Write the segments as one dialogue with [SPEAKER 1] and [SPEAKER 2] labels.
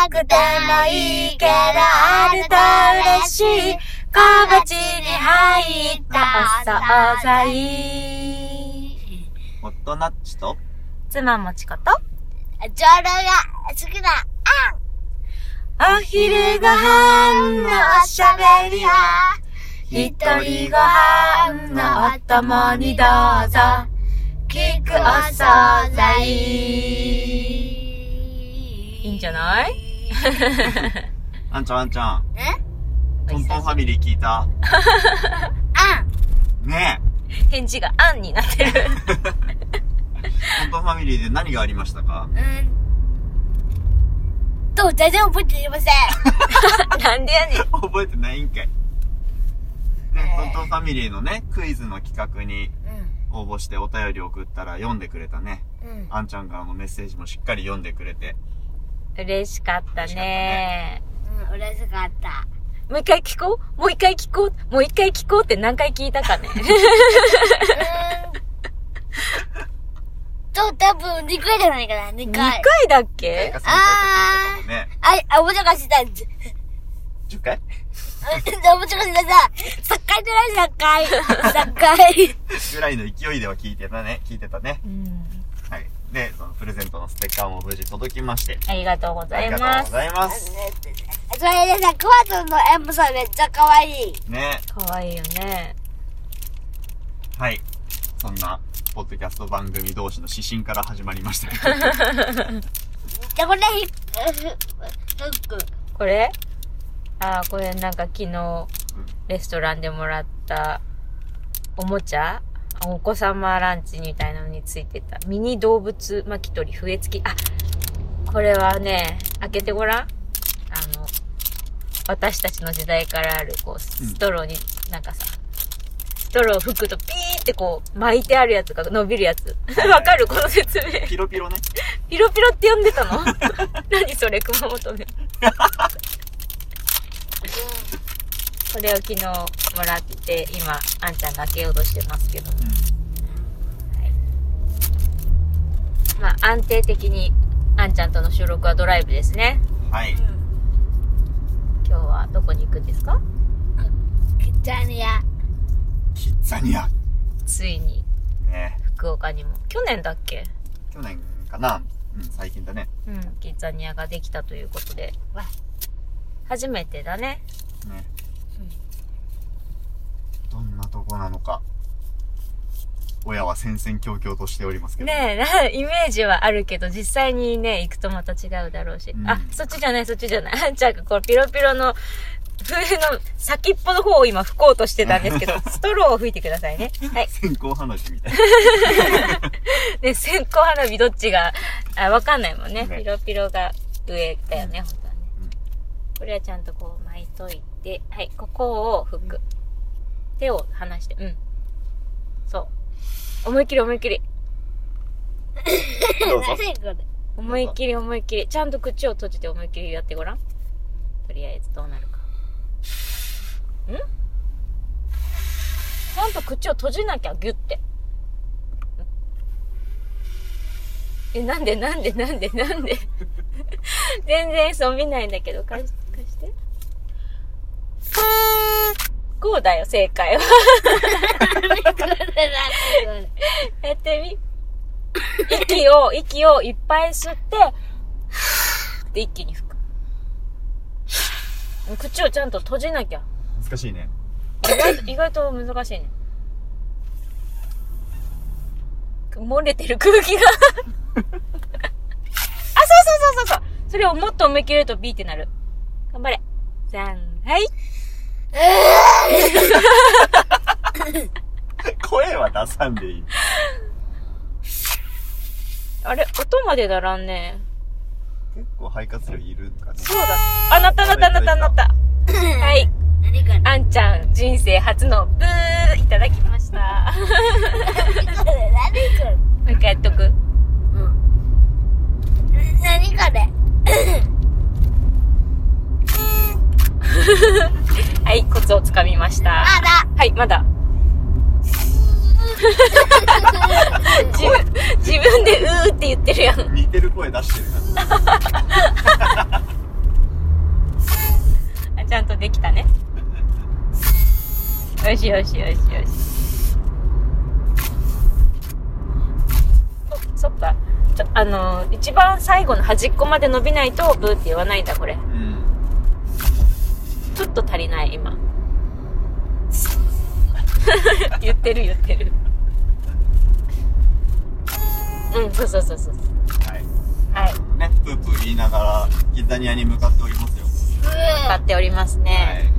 [SPEAKER 1] なくてもいいけどあると嬉しい。小鉢に入ったお惣菜。
[SPEAKER 2] ホットナッチと、
[SPEAKER 1] 妻もちこと？
[SPEAKER 3] ジョロが好きな
[SPEAKER 1] お昼ご飯のおしゃべりは一人ご飯のお供にどうぞ。聞くお惣菜。いいんじゃない？
[SPEAKER 2] あんちゃんあんちゃん、
[SPEAKER 3] え？
[SPEAKER 2] トントンファミリー聞いた？
[SPEAKER 3] あ
[SPEAKER 2] ね
[SPEAKER 1] 返事があんになってる。
[SPEAKER 2] え、トントンファミリーで何がありましたか？
[SPEAKER 3] うん。と全然覚えていません。
[SPEAKER 1] なんでやねん。
[SPEAKER 2] 覚えてないんかい。ね、トントンファミリーのね、クイズの企画に応募してお便り送ったら読んでくれたね。
[SPEAKER 3] うん。うん
[SPEAKER 2] あんちゃんからのメッセージもしっかり読んでくれて。
[SPEAKER 1] 嬉しかったね。
[SPEAKER 3] うん嬉しかった。
[SPEAKER 1] もう一回聞こう？もう一回聞こう？もう一回聞こうって何回聞いたかね？
[SPEAKER 3] と多分2回じゃないかな2
[SPEAKER 1] 2
[SPEAKER 3] 回
[SPEAKER 1] 回だっ
[SPEAKER 2] 1回
[SPEAKER 1] け
[SPEAKER 2] か3回か聞いたかもね。
[SPEAKER 3] ああおもちゃかした。ず
[SPEAKER 2] 10回
[SPEAKER 3] おもちゃかした。さ3回じゃない3回3回
[SPEAKER 2] ぐらいの勢いでは聞いてたね。聞いてたね。
[SPEAKER 1] うん。
[SPEAKER 2] はい。で、そのプレゼントのステッカーも無事届きまして。
[SPEAKER 1] ありがとうござい
[SPEAKER 2] ありがとう
[SPEAKER 1] ます。
[SPEAKER 2] ございます。
[SPEAKER 3] それでさ、クワトンのエンブさんめっちゃ可愛い。
[SPEAKER 2] ね。
[SPEAKER 1] かわいいよね。
[SPEAKER 2] はい。そんな、ポッドキャスト番組同士の指針から始まりましたけど。
[SPEAKER 3] じゃ、これ、ひ、フック。
[SPEAKER 1] これ？あー、これなんか昨日、レストランでもらった、おもちゃお子様ランチみたいなのについてた。ミニ動物巻き取り笛付き。あ、これはね、開けてごらん。あの、私たちの時代からある、こう、ストローに、なんかさ、ストローを吹くとピーってこう、巻いてあるやつが伸びるやつ。
[SPEAKER 2] はい
[SPEAKER 1] わかるこの説明。
[SPEAKER 2] ピロピロね。
[SPEAKER 1] ピロピロって呼んでたの？何それ、熊本で。これを昨日もらって、今、あんちゃんが開けようとしてますけども。まあ、安定的に、あんちゃんとの収録はドライブですね。
[SPEAKER 2] うん。はい。
[SPEAKER 1] 今日はどこに行くんですか？
[SPEAKER 3] キッザニア。
[SPEAKER 2] キッザニア。
[SPEAKER 1] ついに、
[SPEAKER 2] ね
[SPEAKER 1] 福岡にも。去年だっけ？
[SPEAKER 2] 去年かなうん、最近だね。
[SPEAKER 1] うん、キッザニアができたということで。
[SPEAKER 3] わ
[SPEAKER 1] 初めてだね。
[SPEAKER 2] ね。どこなのか。親は戦々恐々としておりますけど。
[SPEAKER 1] ねえ、なイメージはあるけど、実際にね、行くとまた違うだろうし。
[SPEAKER 2] うん
[SPEAKER 1] あ、そっちじゃない、そっちじゃない。あんちゃんがこのピロピロの、笛の先っぽの方を今吹こうとしてたんですけど、ストローを吹いてくださいね。はい。
[SPEAKER 2] 線香花火みたい
[SPEAKER 1] で、線香花火どっちが、あ、わかんないもんね。
[SPEAKER 2] ね
[SPEAKER 1] ピロピロが上だよね、本当はね
[SPEAKER 2] うん。
[SPEAKER 1] これはちゃんとこう巻いといて、はい、ここを吹く。手を離して、うん。そう。思いっきり思いっきり。思いっきり思いっきり。ちゃんと口を閉じて思いっきりやってごらん。とりあえずどうなるか。ん？ちゃんと口を閉じなきゃ、ギュって。え、なんでなんでなんでなんで？全然そう見ないんだけど、貸し貸して。こうだよ、正解は。やってみ。息を、息をいっぱい吸って、で一気に吹く。口をちゃんと閉じなきゃ。
[SPEAKER 2] 難しいね。
[SPEAKER 1] 意外と、意外と難しいね。漏れてる空気が。あ、そうそうそうそうそう。それをもっと思いっきり言うとビーってなる。頑張れ。じゃん、はい。
[SPEAKER 2] 声は出さんでいい。
[SPEAKER 1] あれ、音までならんね。
[SPEAKER 2] 結構肺活量いるんかね。
[SPEAKER 1] そうだ。あ、なったなったなったなった。はい。あんちゃん人生初のブーいただきましかみました。
[SPEAKER 3] まだ
[SPEAKER 1] はい、まだ。自分、自分でうーって言ってるやん。
[SPEAKER 2] 似てる声出してるな。ちゃんとできたね。
[SPEAKER 1] よしよしよしよし。そっか。ちょ、あの、一番最後の端っこまで伸びないと、ブーって言わないんだ、これ。
[SPEAKER 2] うん、
[SPEAKER 1] ちょっと足りない、今。言ってる言ってる。うん、そうそうそうそう。
[SPEAKER 2] はい。
[SPEAKER 1] はい。
[SPEAKER 2] ね、プープー言いながら、キッザニアに向かっておりますよ。
[SPEAKER 1] 買っておりますね。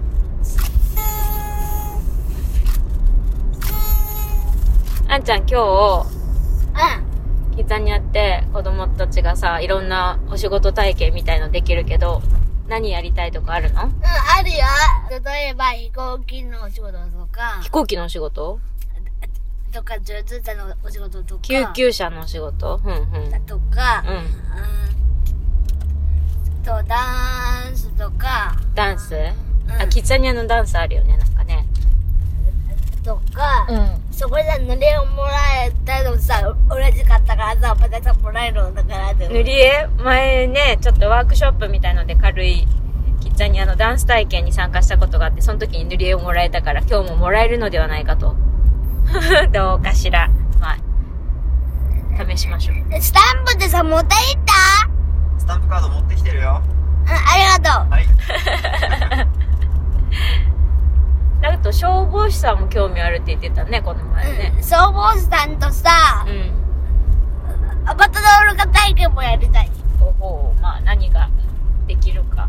[SPEAKER 1] あんちゃん今日、
[SPEAKER 3] うん。
[SPEAKER 1] キッザニアって子供たちがさ、いろんなお仕事体験みたいのできるけど、何やりたいとかあるの？
[SPEAKER 3] うん、あるよ。例えば飛行機のお仕事とか
[SPEAKER 1] 飛、行機のお仕事？
[SPEAKER 3] とか、上手者のお仕事とか、
[SPEAKER 1] 救急車のお仕事？うんうん。
[SPEAKER 3] とか、
[SPEAKER 1] うん。
[SPEAKER 3] うん。と、ダンスとか、
[SPEAKER 1] ダンス？
[SPEAKER 3] うん
[SPEAKER 1] あ、キッザニアのダンスあるよね、なんかね。
[SPEAKER 3] とか、
[SPEAKER 1] ん。
[SPEAKER 3] そこで塗り絵をもらえたのさ、嬉しかったからさ、またさ、もらえるのだから。
[SPEAKER 1] 塗り絵？前ね、ちょっとワークショップみたいので軽い、キッザニアのダンス体験に参加したことがあって、その時に塗り絵をもらえたから、今日ももらえるのではないかと。どうかしら。まあ、試しましょう。
[SPEAKER 3] スタンプってさ、持っていった？
[SPEAKER 2] スタンプカード持ってきてるよ。
[SPEAKER 3] うん、ありがとう。
[SPEAKER 2] はい。
[SPEAKER 1] あと、消防士さんも興味あるって言ってたね、この前ね。
[SPEAKER 3] うん、消防士さんとさ
[SPEAKER 1] う、ん。
[SPEAKER 3] アバターオルカ体験もやりたい。
[SPEAKER 1] ほほう、まあ何ができるか。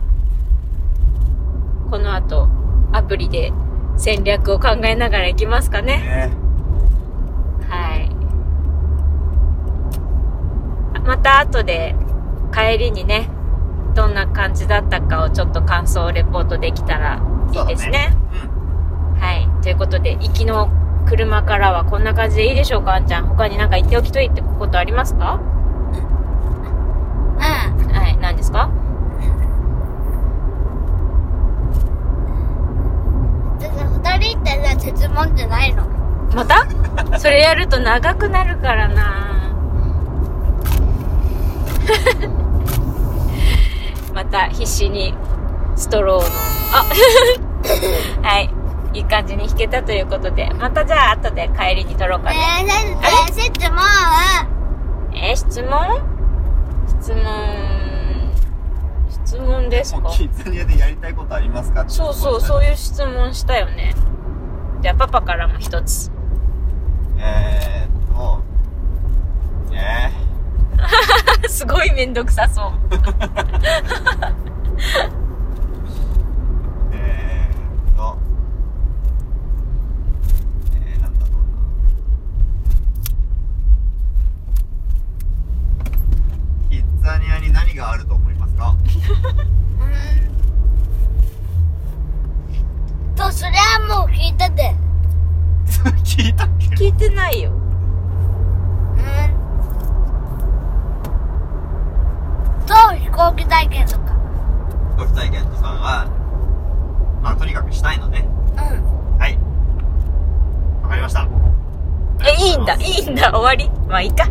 [SPEAKER 1] この後、アプリで戦略を考えながら行きますかね。
[SPEAKER 2] ね
[SPEAKER 1] はい。あまた後で帰りにね、どんな感じだったかをちょっと感想レポートできたらいいですね。はい。ということで、行きの車からはこんな感じでいいでしょうか、あんちゃん。他になんか言っておきといってことありますか？
[SPEAKER 3] うん。
[SPEAKER 1] はい。何ですか
[SPEAKER 3] でさ、二人ってさ、質問ってないの。
[SPEAKER 1] また？それやると長くなるからな。また必死にストローの、あ はい。いい感じに弾けたということで、またじゃあ後で帰りに撮ろうかね。
[SPEAKER 3] えー、先生、質問
[SPEAKER 1] えー質問質問、質問ですか？
[SPEAKER 2] キッザニアでやりたいことありますか？
[SPEAKER 1] そうそう、そういう質問したよね。じゃあパパからも一つ。
[SPEAKER 2] えーっと、ね
[SPEAKER 1] すごいめんどくさそう。
[SPEAKER 2] えーっと、えー、なんだろうな。キッザニアに何があると思いますか
[SPEAKER 3] うん。と、それはもう聞いてて。
[SPEAKER 2] 聞いたっけ
[SPEAKER 1] 聞いてないよ。
[SPEAKER 3] うん。と、飛行機体験とか。
[SPEAKER 2] 飛行機体験とかは、まあとにかくしたいのね。
[SPEAKER 3] うん。
[SPEAKER 2] はい。わかりました。
[SPEAKER 1] え、いいんだ、いいんだ、終わりまあいいか。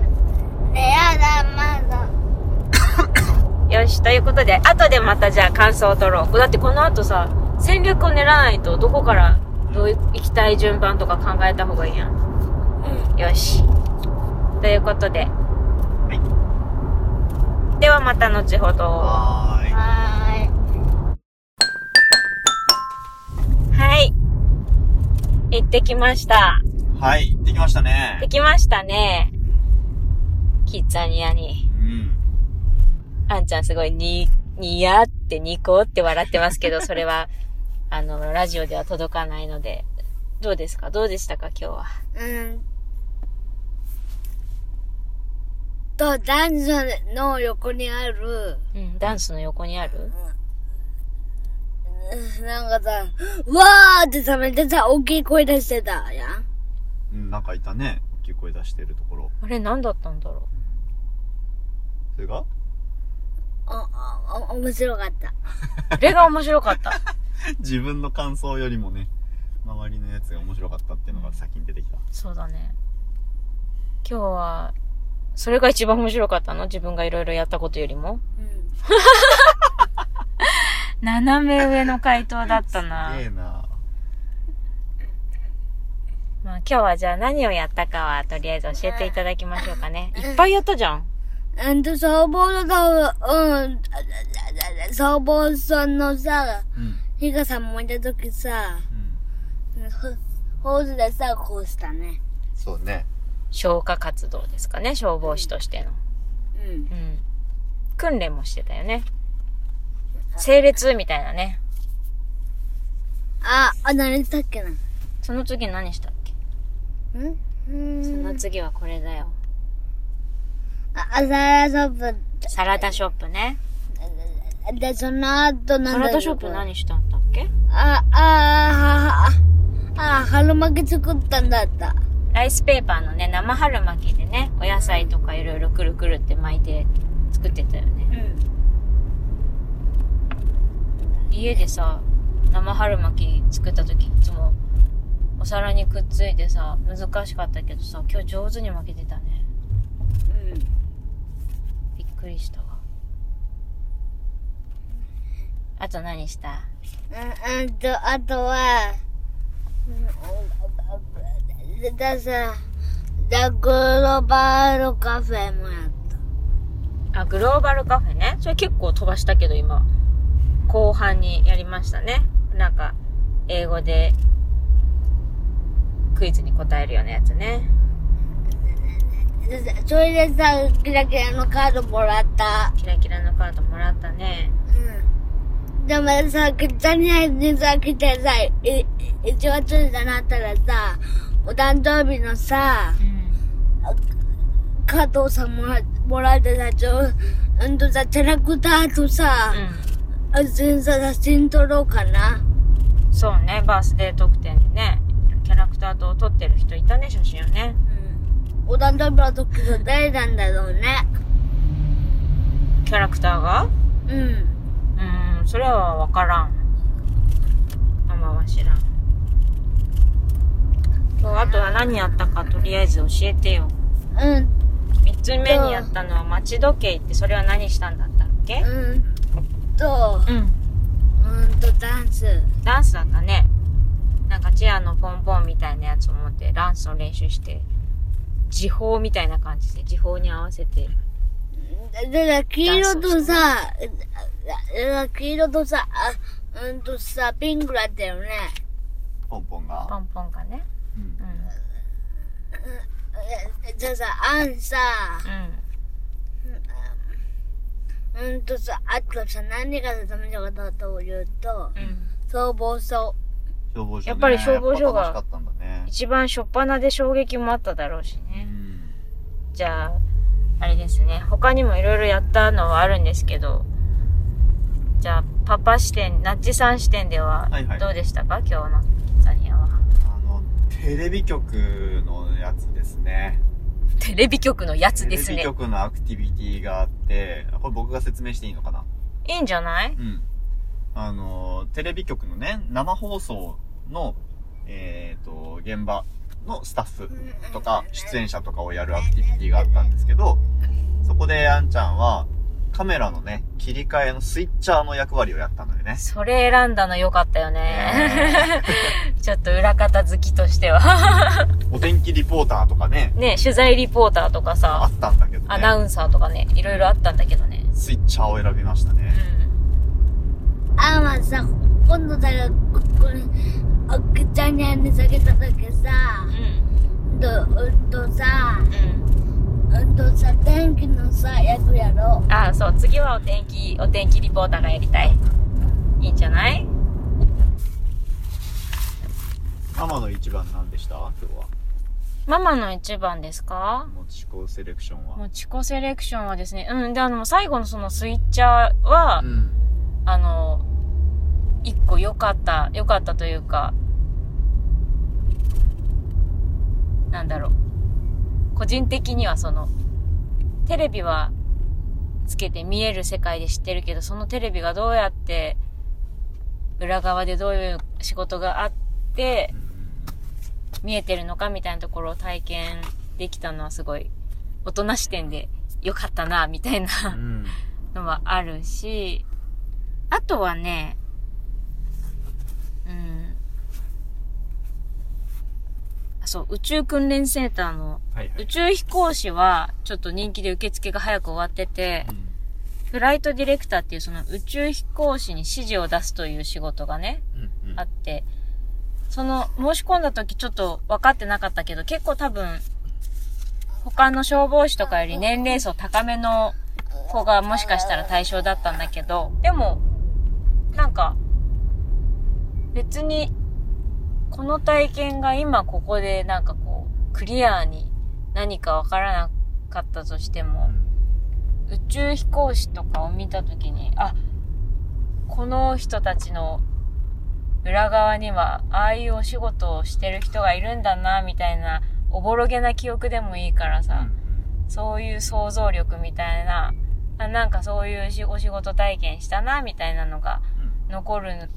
[SPEAKER 3] ねやだ、まだ。
[SPEAKER 1] よし、ということで、後でまたじゃあ感想を取ろう。だってこの後さ、戦略を練らないと、どこから、どうい行きたい順番とか考えた方がいいやん。
[SPEAKER 3] うん。
[SPEAKER 1] よし。ということで。
[SPEAKER 2] はい。
[SPEAKER 1] ではまた後ほど。
[SPEAKER 2] はーい。
[SPEAKER 3] は
[SPEAKER 1] はい。行ってきました。
[SPEAKER 2] はい、できましたね
[SPEAKER 1] で。きましたね。キッザニアに。
[SPEAKER 2] うん。
[SPEAKER 1] あんちゃんすごいに、にやってニコって笑ってますけど、それは、あの、ラジオでは届かないので、どうですか？どうでしたか？今日は。
[SPEAKER 3] い。うん。と、男女の横にある、
[SPEAKER 1] うん、ダンスの横にある？
[SPEAKER 3] うんなんかさ、うわーってさ、めっちゃさ、大きい声出してたやん。
[SPEAKER 2] うん、なんかいたね。大きい声出してるところ。
[SPEAKER 1] あれ何だったんだろ
[SPEAKER 2] それが？
[SPEAKER 3] お、お、お、面白かった。
[SPEAKER 1] う。あれが面白かった。
[SPEAKER 2] 自分の感想よりもね、周りのやつが面白かったっていうのが先に出てきた。
[SPEAKER 1] そうだね。今日は、それが一番面白かったの？自分がいろいろやったことよりも？
[SPEAKER 3] うん。
[SPEAKER 1] 斜め上の回答だったな
[SPEAKER 2] す。げえな
[SPEAKER 1] まあ今日はじゃあ何をやったかはとりあえず教えていただきましょうかね。いっぱいやったじゃん。
[SPEAKER 3] うんと、消防のさ、うん、消防さんのさ、
[SPEAKER 2] うん。
[SPEAKER 3] 火がさ燃えた時さ、
[SPEAKER 2] うん。
[SPEAKER 3] ホホースでさ、こうしたね。
[SPEAKER 2] そうね。
[SPEAKER 1] 消火活動ですかね、消防士としての。
[SPEAKER 3] うん。
[SPEAKER 1] うん。訓練もしてたよね。整列みたいなね。
[SPEAKER 3] あ、あ、何だっけな。
[SPEAKER 1] その次何したっけ？
[SPEAKER 3] ん？うん。
[SPEAKER 1] その次はこれだよ。
[SPEAKER 3] あ、サラダショッ
[SPEAKER 1] サラダショップね。
[SPEAKER 3] プ。で、その後なんだ
[SPEAKER 1] サラダショップ何したんだっけ？
[SPEAKER 3] あ、あ、あ、あ、春巻き作ったんだった。
[SPEAKER 1] ライスペーパーのね、生春巻きでね、お野菜とかいろいろくるくるって巻いて作ってたよね。
[SPEAKER 3] うん。
[SPEAKER 1] 家でさ、生春巻き作った時いつもお皿にくっついてさ、難しかったけどさ、今日上手に巻けてたね。びっくりしたわ。あと何した？
[SPEAKER 3] うん。うんと、あとは、うん、ださ、ザ・グローバルカフェもやった。
[SPEAKER 1] あ、グローバルカフェね。それ結構飛ばしたけど今、後半にやりましたね。なんか、英語で、クイズに答えるようなやつね。
[SPEAKER 3] それでさ、キラキラのカードもらった。
[SPEAKER 1] キラキラのカードもらったね。
[SPEAKER 3] うん。でもさ、ザニアにさ、来てさ、い、1月になったらさ、お誕生日のさ、
[SPEAKER 1] うん。
[SPEAKER 3] カードをさ、もら、もらってさ、ちょ、うんとさ、キャラクターとさ、
[SPEAKER 1] う
[SPEAKER 3] あ、全さ、写真撮ろうかな。
[SPEAKER 1] ん。そうね、バースデー特典でね、キャラクターと撮ってる人いたね、写真をね。
[SPEAKER 3] うん。お誕生日の時の誰なんだろうね。
[SPEAKER 1] キャラクターが？
[SPEAKER 3] うん。
[SPEAKER 1] うーん、それはわからん。ママは知らん。とは何やったかとりあえず教えてよ。
[SPEAKER 3] うん。
[SPEAKER 1] 三つ目にやったのは街時計ってそれは何したんだったっけ？
[SPEAKER 3] うんと、
[SPEAKER 1] うん。
[SPEAKER 3] うんと、ダンス。
[SPEAKER 1] ダンスだったね。なんかチェアのポンポンみたいなやつを持ってダンスの練習して、時報みたいな感じで時報に合わせて。
[SPEAKER 3] で、で黄色とさ、だ黄色とさ、あうんとさ、ピンクだったよね。
[SPEAKER 2] ポンポンが。
[SPEAKER 1] ポンポンがね。
[SPEAKER 2] うん
[SPEAKER 1] う。ん。
[SPEAKER 3] えじゃあさ、あんさ、
[SPEAKER 1] うん。
[SPEAKER 3] うんとさ、あとさ、何がダメだったというと、
[SPEAKER 1] うん。
[SPEAKER 3] 消防署。
[SPEAKER 2] 消防署ね。
[SPEAKER 1] やっぱり消防署が。一番初っ端で衝撃もあっただろうし
[SPEAKER 2] う
[SPEAKER 1] ね。
[SPEAKER 2] ん。
[SPEAKER 1] じゃあ、あれですね。他にもいろいろやったのはあるんですけど、じゃあ、パパ視点、ナッチさん視点では
[SPEAKER 2] はいはい
[SPEAKER 1] どうでしたか、今日のザニアは。
[SPEAKER 2] あの、テレビ局のやつですね。
[SPEAKER 1] テレビ局のやつです
[SPEAKER 2] テレビ
[SPEAKER 1] ね。
[SPEAKER 2] 局のアクティビティがあって、これ僕が説明していいのかな？い
[SPEAKER 1] いんじゃない？
[SPEAKER 2] うん。あの、テレビ局のね、生放送の、えっ、と、現場のスタッフとか、出演者とかをやるアクティビティがあったんですけど、そこであんちゃんは、カメラのね、切り替えのスイッチャーの役割をやったのよね。
[SPEAKER 1] それ選んだのよかったよね。
[SPEAKER 2] ね
[SPEAKER 1] ちょっと裏方好きとしては。
[SPEAKER 2] お天気リポーターとかね、
[SPEAKER 1] ね、取材リポーターとか
[SPEAKER 2] あ
[SPEAKER 1] さ
[SPEAKER 2] っ、たんだけどね。
[SPEAKER 1] アナウンサーとかね、いろいろあったんだけどね。
[SPEAKER 2] スイッチャーを選びましたね。
[SPEAKER 3] あんはさ、今度だよ、これ、おくちゃんにゃんに下げた時さ
[SPEAKER 1] う、ん。
[SPEAKER 3] と、うんとさ、
[SPEAKER 1] うん。
[SPEAKER 3] うん。とさ、天気のさ、役やろ
[SPEAKER 1] ああ、そう、次はお天気、お天気リポーターがやりたい。いいん。じゃない
[SPEAKER 2] ママの一番何でした今日は。
[SPEAKER 1] ママの一番ですか
[SPEAKER 2] 持ち子セレクションは。
[SPEAKER 1] もちこセレクションはですね、うん、で、あの、最後のそのスイッチャーは、
[SPEAKER 2] うん。
[SPEAKER 1] あの、一個良かった、良かったというか、なん。だろう。個人的にはその、テレビはつけて見える世界で知ってるけど、そのテレビがどうやって、裏側でどういう仕事があって、見えてるのかみたいなところを体験できたのはすごい、大人視点で良かったな、みたいな。
[SPEAKER 2] うん。
[SPEAKER 1] のはあるし、あとはね、うん。そう、宇宙訓練センターの
[SPEAKER 2] はいはい。
[SPEAKER 1] 宇宙飛行士は、ちょっと人気で受付が早く終わってて、
[SPEAKER 2] うん。
[SPEAKER 1] フライトディレクターっていうその宇宙飛行士に指示を出すという仕事がね、
[SPEAKER 2] うんうん。
[SPEAKER 1] あって、その申し込んだ時ちょっと分かってなかったけど、結構多分、他の消防士とかより年齢層高めの子がもしかしたら対象だったんだけど、でも、なんか、別に、この体験が今ここでなんかこう、クリアに何かわからなかったとしても、宇宙飛行士とかを見たときに、あ、この人たちの裏側には、ああいうお仕事をしてる人がいるんだな、みたいな、おぼろげな記憶でもいいからさ、そういう想像力みたいな、あなんかそういうしお仕事体験したな、みたいなのが残る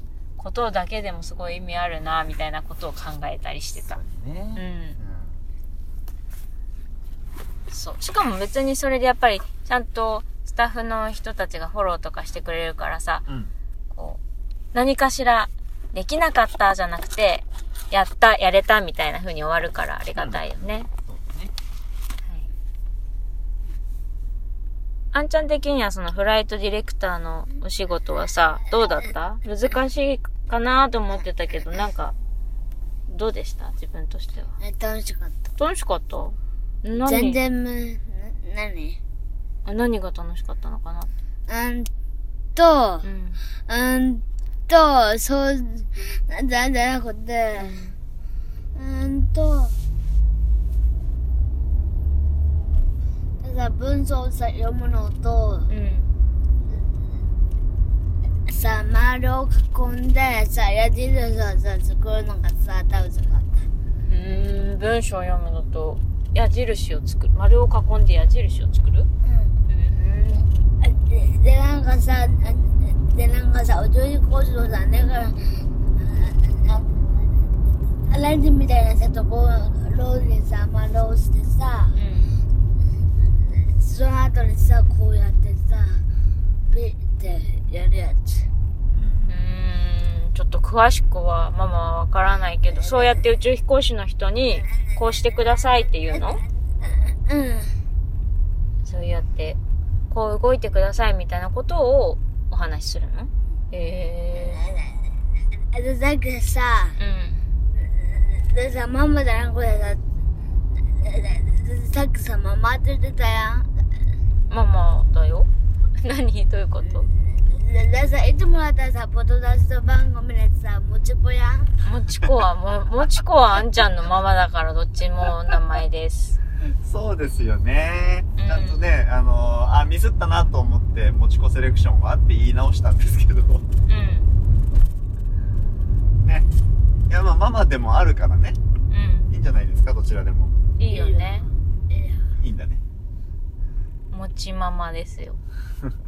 [SPEAKER 1] ことだけでもすごい意味あるな、みたいなことを考えたりしてた。
[SPEAKER 2] うんね
[SPEAKER 1] うん。そう。しかも別にそれでやっぱり、ちゃんとスタッフの人たちがフォローとかしてくれるからさ、
[SPEAKER 2] うん
[SPEAKER 1] こう、何かしら、できなかったじゃなくて、やった、やれたみたいな風に終わるからありがたいよね。
[SPEAKER 2] そうだね
[SPEAKER 1] はい。あんちゃん的にはそのフライトディレクターのお仕事はさ、どうだった？難しいかなと思ってたけど、なんか、どうでした？自分としては。
[SPEAKER 3] え楽しかった。
[SPEAKER 1] 楽しかった？何？
[SPEAKER 3] 全然む、な、何？
[SPEAKER 1] あ何が楽しかったのかな？
[SPEAKER 3] うんと
[SPEAKER 1] う、ん。
[SPEAKER 3] うんと、そう、なんじゃなくて、うんと、さ、文章をさ、読むのと、
[SPEAKER 1] うん。
[SPEAKER 3] さ、丸を囲んで、さ、矢印をさ、作るのがさ、楽しかっ
[SPEAKER 1] うーん、文章を読むのと、矢印を作る。丸を囲んで矢印を作る？
[SPEAKER 3] た。うん。
[SPEAKER 1] うん。
[SPEAKER 3] で、でなんかさ、あで、なんかさ、お上手講師のさ、だから、ラジンみたいなさ、ところでさ、丸をしてさ、
[SPEAKER 1] うん。
[SPEAKER 3] その後にさ、こうやってさ、ピッてやるやつ。
[SPEAKER 1] うーん、ちょっと詳しくはママはわからないけど、そうやって宇宙飛行士の人に、こうしてくださいっていうの？
[SPEAKER 3] うん。
[SPEAKER 1] そうやって、こう動いてくださいみたいなことをお話しするの？へえ
[SPEAKER 3] で、だけどさ、
[SPEAKER 1] ー。
[SPEAKER 3] でさ、ママじゃなくてさ、さっきさ、ママって言ってたやん。
[SPEAKER 1] うん。ママだよ。何？どういうこと？
[SPEAKER 3] ででさ、いつもだったらさ、ポトダスト番組でさ、もちぽやん。
[SPEAKER 1] もちこは、も、もちこはあんちゃんのママだからどっちも名前です。
[SPEAKER 2] そうですよね。
[SPEAKER 1] うん
[SPEAKER 2] ちゃんとね、あのーあ、ミスったなと思って、もちこセレクションはって言い直したんですけど、
[SPEAKER 1] うん。
[SPEAKER 2] ね。いや、まあ、ママでもあるからね。
[SPEAKER 1] う
[SPEAKER 2] いいんじゃないですか、どちらでも。
[SPEAKER 1] ん。いいよね。
[SPEAKER 2] いいんだね。
[SPEAKER 1] もちママですよ。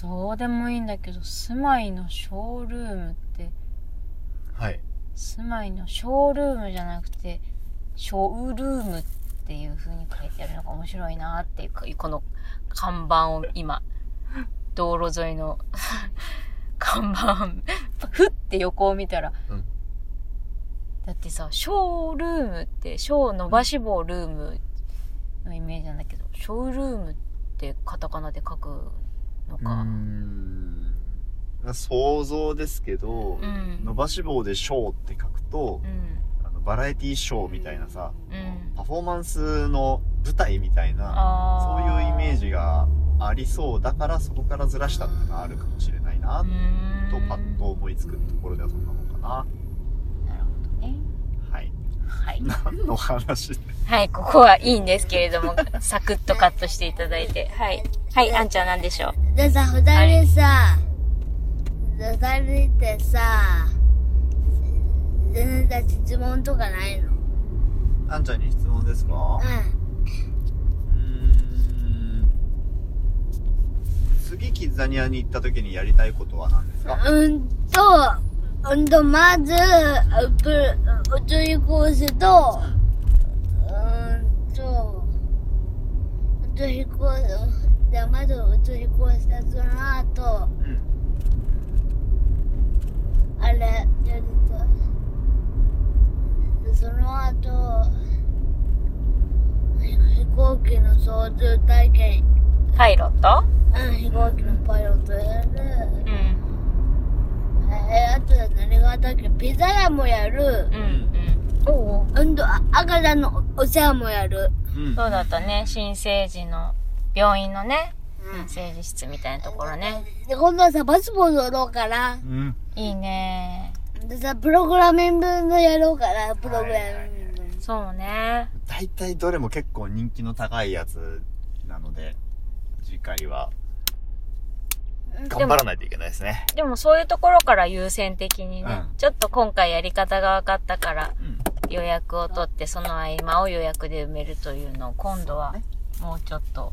[SPEAKER 1] どうでもいいんだけど、住まいのショールームって、
[SPEAKER 2] はい。
[SPEAKER 1] 住まいのショールームじゃなくて、ショールームっていう風に書いてあるのが面白いなっていうか、この看板を今、道路沿いの 看板、ふって横を見たら、
[SPEAKER 2] うん
[SPEAKER 1] だってさ、ショールームって、ショー伸ばし棒ルームのイメージなんだけど、ショールームってカタカナで書くのか。
[SPEAKER 2] ん。想像ですけど、
[SPEAKER 1] うん。
[SPEAKER 2] 伸ばし棒でショーって書くと
[SPEAKER 1] う、ん。
[SPEAKER 2] あのバラエティショーみたいなさ、
[SPEAKER 1] うん。
[SPEAKER 2] パフォーマンスの舞台みたいな、
[SPEAKER 1] あ
[SPEAKER 2] そういうイメー
[SPEAKER 1] ジ
[SPEAKER 2] ジがありそうだからそこからずらしたっていうのがあるかもしれないな、とパッと思いつくところではそんなもんかな。
[SPEAKER 1] なるほどね。
[SPEAKER 2] はい。
[SPEAKER 1] はい。
[SPEAKER 2] 何の話
[SPEAKER 1] はい、ここはいいんですけれども、サクッとカットしていただいて。はい。はい、あんちゃんなんでしょう？
[SPEAKER 3] でさ、二人さ、二人ってさ、全然質問とかないの？
[SPEAKER 2] あんちゃんに質問ですか？
[SPEAKER 3] う
[SPEAKER 2] うーん。次キッザニアに行った時にやりたいことは何ですか？
[SPEAKER 3] ん。うんと、うんと、まず、宇宙飛行士と、うんと、宇宙飛行士、じゃあまず宇宙飛行士でその後、
[SPEAKER 2] うん。
[SPEAKER 3] あれやりたその後ひ飛行機の操縦体験
[SPEAKER 1] パイロット？
[SPEAKER 3] うん飛行機のパイロットやる
[SPEAKER 1] うん。
[SPEAKER 3] えー、あとで何があったっけ？ピザ屋もやる
[SPEAKER 1] うんうん。おお。
[SPEAKER 3] うんとあ赤ちゃんのお世話もやる
[SPEAKER 2] うん。
[SPEAKER 1] そうだったね。新生児の病院のね、
[SPEAKER 3] うん
[SPEAKER 1] 新生児室みたいなところね。
[SPEAKER 3] で今度はさパスポート取ろうから
[SPEAKER 2] うん。
[SPEAKER 1] いいね。
[SPEAKER 3] でさプログラミングのやろうからプログラミング
[SPEAKER 1] そうね。
[SPEAKER 2] 大体どれも結構人気の高いやつなので、次回は、頑張らないといけないですね。
[SPEAKER 1] でもそういうところから優先的にね、
[SPEAKER 2] うん
[SPEAKER 1] ちょっと今回やり方が分かったから
[SPEAKER 2] うん。
[SPEAKER 1] 予約を取ってその合間を予約で埋めるというのを今度はもうちょっと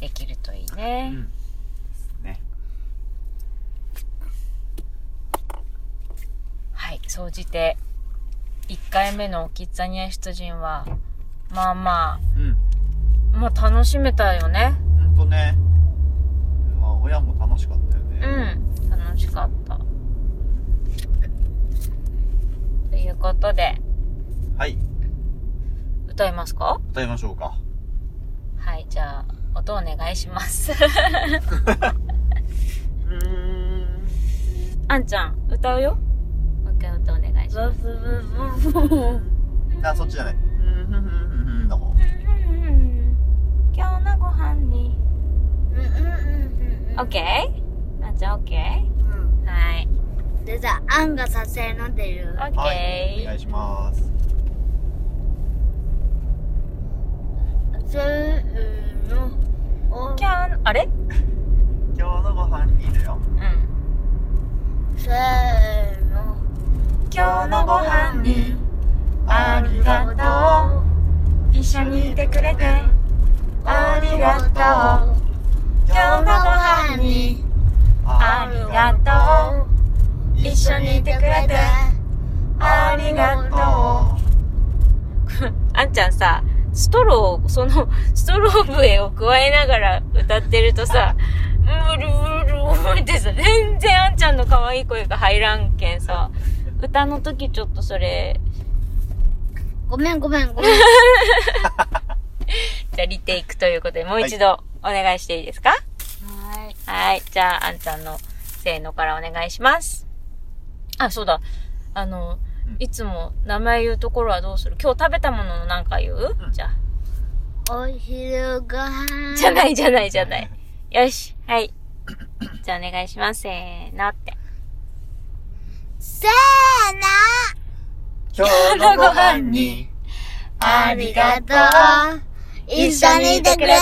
[SPEAKER 1] できるといいうね。
[SPEAKER 2] ん。ね。
[SPEAKER 1] はい、総じて1回目のキッザニア出陣はまあま
[SPEAKER 2] うん。
[SPEAKER 1] あ、まあ楽しめたよね。
[SPEAKER 2] ほんとね。まあ、親も楽しかったよね。
[SPEAKER 1] うん、楽しかった。ということで、
[SPEAKER 2] はい。
[SPEAKER 1] 歌いますか？
[SPEAKER 2] 歌いましょうか。
[SPEAKER 1] はい、じゃあ、音お願いします。
[SPEAKER 2] うーん。
[SPEAKER 1] あんちゃん、歌うよ。もう一回歌お願いします。
[SPEAKER 2] あ、そっちじゃない。うん、ふん。ふん。ふん。ふん。の方。
[SPEAKER 1] 今日のご飯に。
[SPEAKER 3] うん。うん。うん。うん。
[SPEAKER 1] オッケーあん。ちゃん。オッケ
[SPEAKER 3] うん。
[SPEAKER 1] ーはい。
[SPEAKER 3] でさ、あん。がさせーのっていう。
[SPEAKER 1] オッ
[SPEAKER 2] はい。
[SPEAKER 1] ケー
[SPEAKER 2] お願いします。
[SPEAKER 3] せーの。お
[SPEAKER 1] 今日の、あれ？
[SPEAKER 2] 今日のご飯にだよ。
[SPEAKER 1] うん。
[SPEAKER 3] せーの。
[SPEAKER 1] 今日のご飯にありがとう。一緒にいてくれてありがとう。今日のご飯にありがとう。一緒にいてくれてありがとう。あ んちゃんさストローその ストロー笛を加えながら歌ってるとさブルブルブルってさ全然あんちゃんの可愛い声が入らんけんさ歌の時ちょっとそれ
[SPEAKER 3] ごめんごめんごめん。
[SPEAKER 1] じゃあリテイクということでもう一度お願いしていいですか？
[SPEAKER 3] はい。
[SPEAKER 1] はい。じゃあ、あんちゃんのせーのからお願いします。あ、そうだ。あの、
[SPEAKER 2] うん
[SPEAKER 1] いつも名前言うところはどうする？今日食べたものの何か言う、
[SPEAKER 2] うん
[SPEAKER 1] じゃあ。
[SPEAKER 3] お昼ご飯。
[SPEAKER 1] じゃないじゃないじゃない。よし。はい。じゃあお願いします。せーのって。
[SPEAKER 3] せーの。
[SPEAKER 2] 今日のご飯に、
[SPEAKER 3] ありがとう。一緒にいてくれて。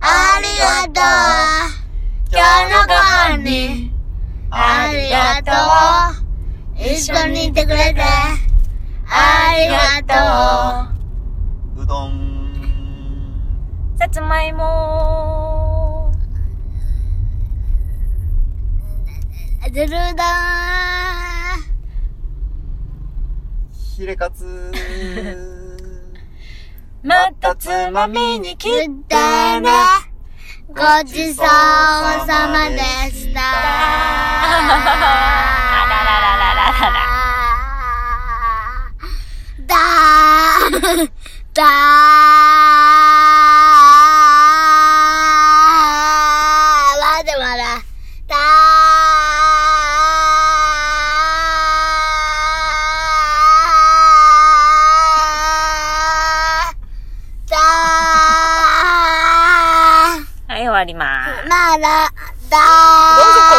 [SPEAKER 3] ありがとう。今日のご飯に。ありがとう。一緒にいてくれて。ありがと
[SPEAKER 2] うどん。
[SPEAKER 1] さつまいも
[SPEAKER 3] う。ずるだ
[SPEAKER 2] ヒレカツ。
[SPEAKER 1] またつまみに切
[SPEAKER 3] ー。
[SPEAKER 1] っ
[SPEAKER 3] ってね。ごちそうさまでした。だー、だー、まだまだ、だー、だ
[SPEAKER 1] はい、終わりまーす。
[SPEAKER 3] まだ、だー。